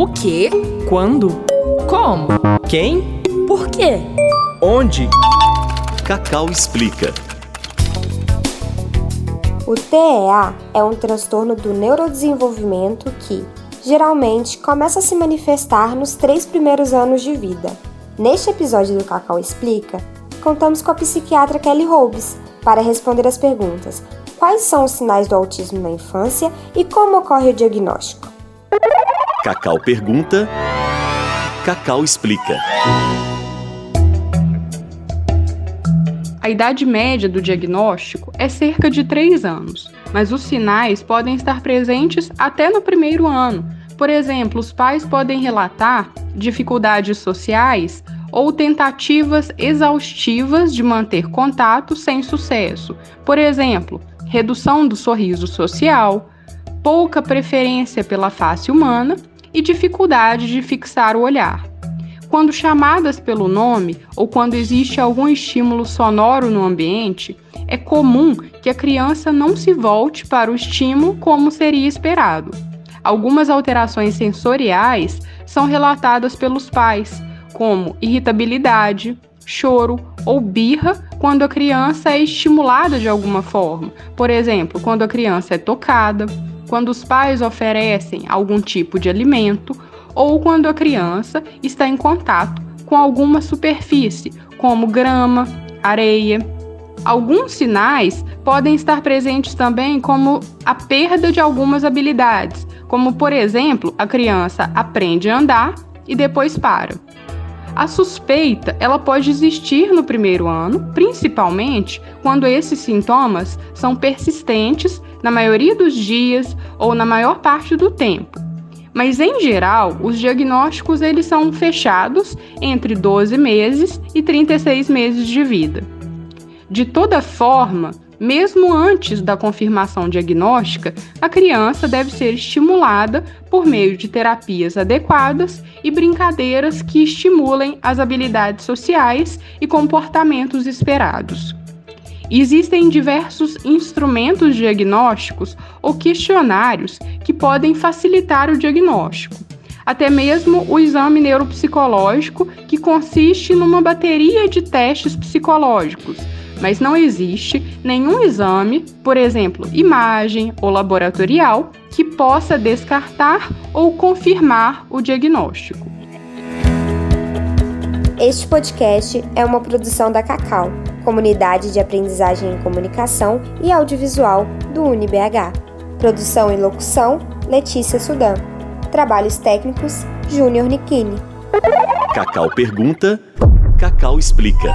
O quê? Quando? Como? Quem? Por quê? Onde? Cacau explica. O TEA é um transtorno do neurodesenvolvimento que, geralmente, começa a se manifestar nos três primeiros anos de vida. Neste episódio do Cacau Explica, contamos com a psiquiatra Kelly Hobbes para responder as perguntas: quais são os sinais do autismo na infância e como ocorre o diagnóstico? Cacau pergunta, Cacau explica. A idade média do diagnóstico é cerca de 3 anos, mas os sinais podem estar presentes até no primeiro ano. Por exemplo, os pais podem relatar dificuldades sociais ou tentativas exaustivas de manter contato sem sucesso. Por exemplo, redução do sorriso social, pouca preferência pela face humana e dificuldade de fixar o olhar. Quando chamadas pelo nome ou quando existe algum estímulo sonoro no ambiente, é comum que a criança não se volte para o estímulo como seria esperado. Algumas alterações sensoriais são relatadas pelos pais, como irritabilidade, choro ou birra quando a criança é estimulada de alguma forma. Por exemplo, quando a criança é tocada, quando os pais oferecem algum tipo de alimento ou quando a criança está em contato com alguma superfície, como grama, areia. Alguns sinais podem estar presentes também, como a perda de algumas habilidades, como por exemplo, a criança aprende a andar e depois para. A suspeita, ela pode existir no primeiro ano, principalmente quando esses sintomas são persistentes na maioria dos dias ou na maior parte do tempo. Mas em geral, os diagnósticos eles são fechados entre 12 meses e 36 meses de vida. De toda forma, mesmo antes da confirmação diagnóstica, a criança deve ser estimulada por meio de terapias adequadas e brincadeiras que estimulem as habilidades sociais e comportamentos esperados. Existem diversos instrumentos diagnósticos ou questionários que podem facilitar o diagnóstico. Até mesmo o exame neuropsicológico, que consiste numa bateria de testes psicológicos, mas não existe nenhum exame, por exemplo, imagem ou laboratorial, que possa descartar ou confirmar o diagnóstico. Este podcast é uma produção da Cacau Comunidade de Aprendizagem em Comunicação e Audiovisual do UniBH. Produção e locução: Letícia Sudan. Trabalhos técnicos: Júnior Nikini. Cacau pergunta, Cacau explica.